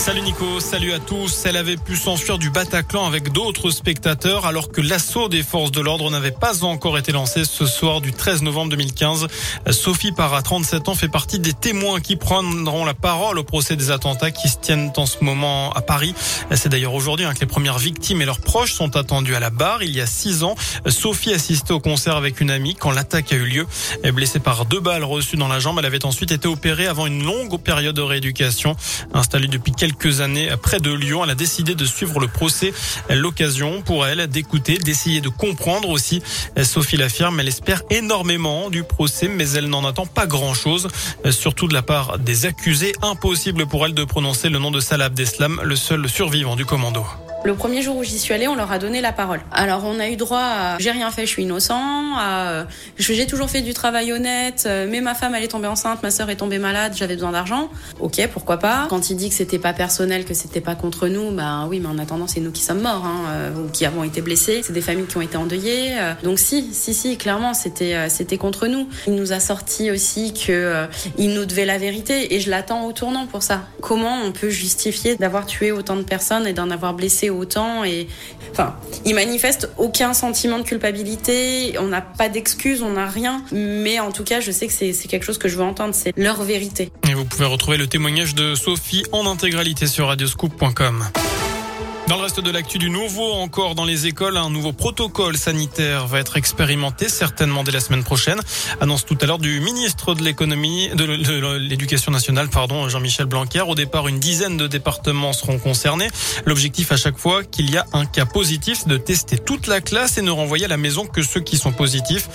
Salut Nico, salut à tous. Elle avait pu s'enfuir du Bataclan avec d'autres spectateurs alors que l'assaut des forces de l'ordre n'avait pas encore été lancé ce soir du 13 novembre 2015. Sophie Parra, 37 ans, fait partie des témoins qui prendront la parole au procès des attentats qui se tiennent en ce moment à Paris. C'est d'ailleurs aujourd'hui hein, que les premières victimes et leurs proches sont attendus à la barre. Il y a six ans, Sophie assistait au concert avec une amie quand l'attaque a eu lieu. Blessée par deux balles reçues dans la jambe, elle avait ensuite été opérée avant une longue période de rééducation. Installée depuis quelques quelques années près de Lyon. Elle a décidé de suivre le procès. L'occasion pour elle d'écouter, d'essayer de comprendre aussi. Sophie l'affirme, elle espère énormément du procès, mais elle n'en attend pas grand-chose, surtout de la part des accusés. Impossible pour elle de prononcer le nom de Salah Abdeslam, le seul survivant du commando. Le premier jour où j'y suis allée, on leur a donné la parole. Alors on a eu droit à j'ai rien fait, je suis innocent, à j'ai toujours fait du travail honnête, mais ma femme elle est tombée enceinte, ma sœur est tombée malade, j'avais besoin d'argent. Ok, pourquoi pas. Quand il dit que c'était pas personnel, que c'était pas contre nous, bah oui, mais en attendant c'est nous qui sommes morts, hein, euh, ou qui avons été blessés. C'est des familles qui ont été endeuillées. Euh. donc si, si, si, clairement c'était euh, c'était contre nous. Il nous a sorti aussi que il nous devait la vérité et je l'attends au tournant pour ça. Comment on peut justifier d'avoir tué autant de personnes et d'en avoir blessé autant et enfin, ils manifestent aucun sentiment de culpabilité, on n'a pas d'excuses, on n'a rien, mais en tout cas, je sais que c'est quelque chose que je veux entendre, c'est leur vérité. Et vous pouvez retrouver le témoignage de Sophie en intégralité sur radioscoop.com. Dans le reste de l'actu du nouveau, encore dans les écoles, un nouveau protocole sanitaire va être expérimenté certainement dès la semaine prochaine. Annonce tout à l'heure du ministre de l'économie, de l'éducation nationale, pardon, Jean-Michel Blanquer. Au départ, une dizaine de départements seront concernés. L'objectif à chaque fois qu'il y a un cas positif, de tester toute la classe et ne renvoyer à la maison que ceux qui sont positifs.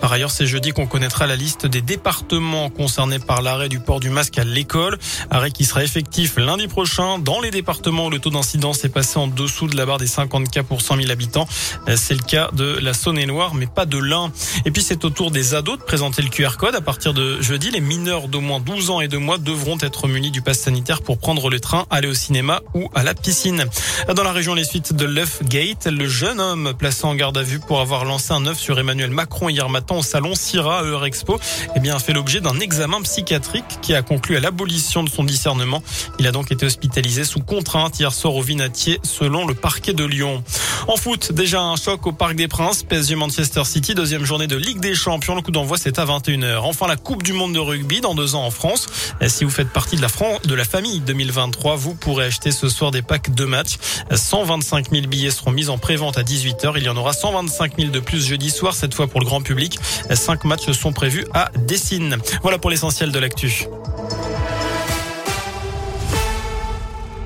Par ailleurs, c'est jeudi qu'on connaîtra la liste des départements concernés par l'arrêt du port du masque à l'école. Arrêt qui sera effectif lundi prochain dans les départements où le taux d'incidence est passé en dessous de la barre des 50 cas pour 100 000 habitants. C'est le cas de la Saône-et-Loire, mais pas de l'Ain. Et puis c'est au tour des ados de présenter le QR code. À partir de jeudi, les mineurs d'au moins 12 ans et de mois devront être munis du pass sanitaire pour prendre le train, aller au cinéma ou à la piscine. Dans la région, les suites de Gate, le jeune homme placé en garde à vue pour avoir lancé un œuf sur Emmanuel Macron hier matin au salon Syrah Eurexpo, eh bien, fait l'objet d'un examen psychiatrique qui a conclu à l'abolition de son discernement. Il a donc été hospitalisé sous contrainte hier soir au Vinatier selon le parquet de Lyon. En foot, déjà un choc au Parc des Princes, PSG Manchester City, deuxième journée de Ligue des Champions. Le coup d'envoi, c'est à 21h. Enfin, la Coupe du Monde de rugby dans deux ans en France. Si vous faites partie de la, de la famille 2023, vous pourrez acheter ce soir des packs de matchs. 125 000 billets seront mis en pré-vente à 18h. Il y en aura 125 000 de plus jeudi soir, cette fois pour le grand public. Cinq matchs sont prévus à Dessine. Voilà pour l'essentiel de l'actu.